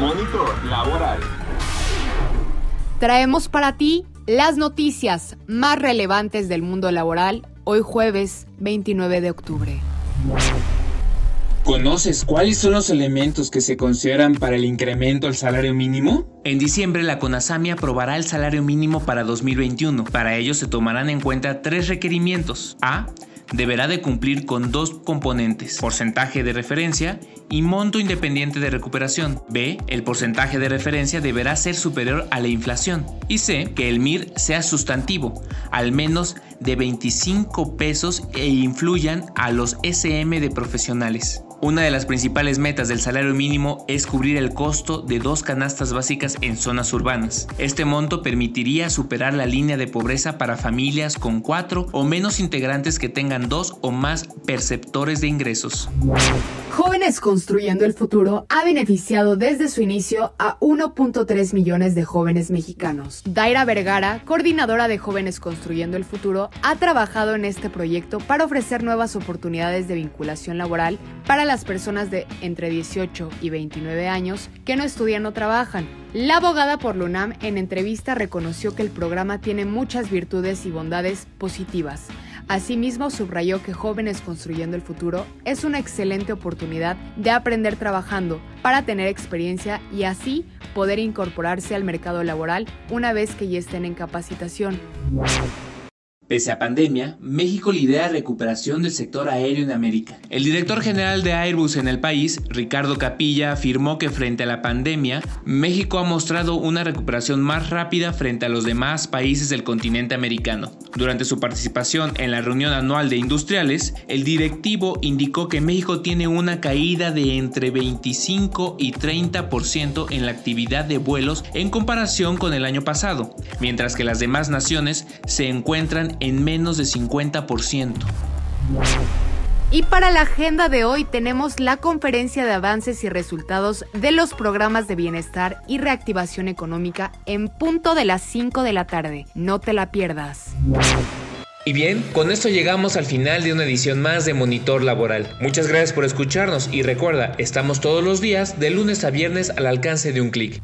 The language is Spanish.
Monitor Laboral. Traemos para ti las noticias más relevantes del mundo laboral hoy jueves 29 de octubre. ¿Conoces cuáles son los elementos que se consideran para el incremento al salario mínimo? En diciembre la CONASAMI aprobará el salario mínimo para 2021. Para ello se tomarán en cuenta tres requerimientos. A deberá de cumplir con dos componentes, porcentaje de referencia y monto independiente de recuperación. B, el porcentaje de referencia deberá ser superior a la inflación. Y C, que el MIR sea sustantivo, al menos de 25 pesos e influyan a los SM de profesionales. Una de las principales metas del salario mínimo es cubrir el costo de dos canastas básicas en zonas urbanas. Este monto permitiría superar la línea de pobreza para familias con cuatro o menos integrantes que tengan dos o más perceptores de ingresos. Jóvenes Construyendo el Futuro ha beneficiado desde su inicio a 1.3 millones de jóvenes mexicanos. Daira Vergara, coordinadora de Jóvenes Construyendo el Futuro, ha trabajado en este proyecto para ofrecer nuevas oportunidades de vinculación laboral para las personas de entre 18 y 29 años que no estudian o trabajan. La abogada por LUNAM en entrevista reconoció que el programa tiene muchas virtudes y bondades positivas Asimismo, subrayó que Jóvenes Construyendo el Futuro es una excelente oportunidad de aprender trabajando para tener experiencia y así poder incorporarse al mercado laboral una vez que ya estén en capacitación. Pese a pandemia, México lidera recuperación del sector aéreo en América. El director general de Airbus en el país, Ricardo Capilla, afirmó que frente a la pandemia, México ha mostrado una recuperación más rápida frente a los demás países del continente americano. Durante su participación en la reunión anual de industriales, el directivo indicó que México tiene una caída de entre 25 y 30% en la actividad de vuelos en comparación con el año pasado, mientras que las demás naciones se encuentran en menos de 50%. Y para la agenda de hoy tenemos la conferencia de avances y resultados de los programas de bienestar y reactivación económica en punto de las 5 de la tarde. No te la pierdas. Y bien, con esto llegamos al final de una edición más de Monitor Laboral. Muchas gracias por escucharnos y recuerda, estamos todos los días de lunes a viernes al alcance de un clic.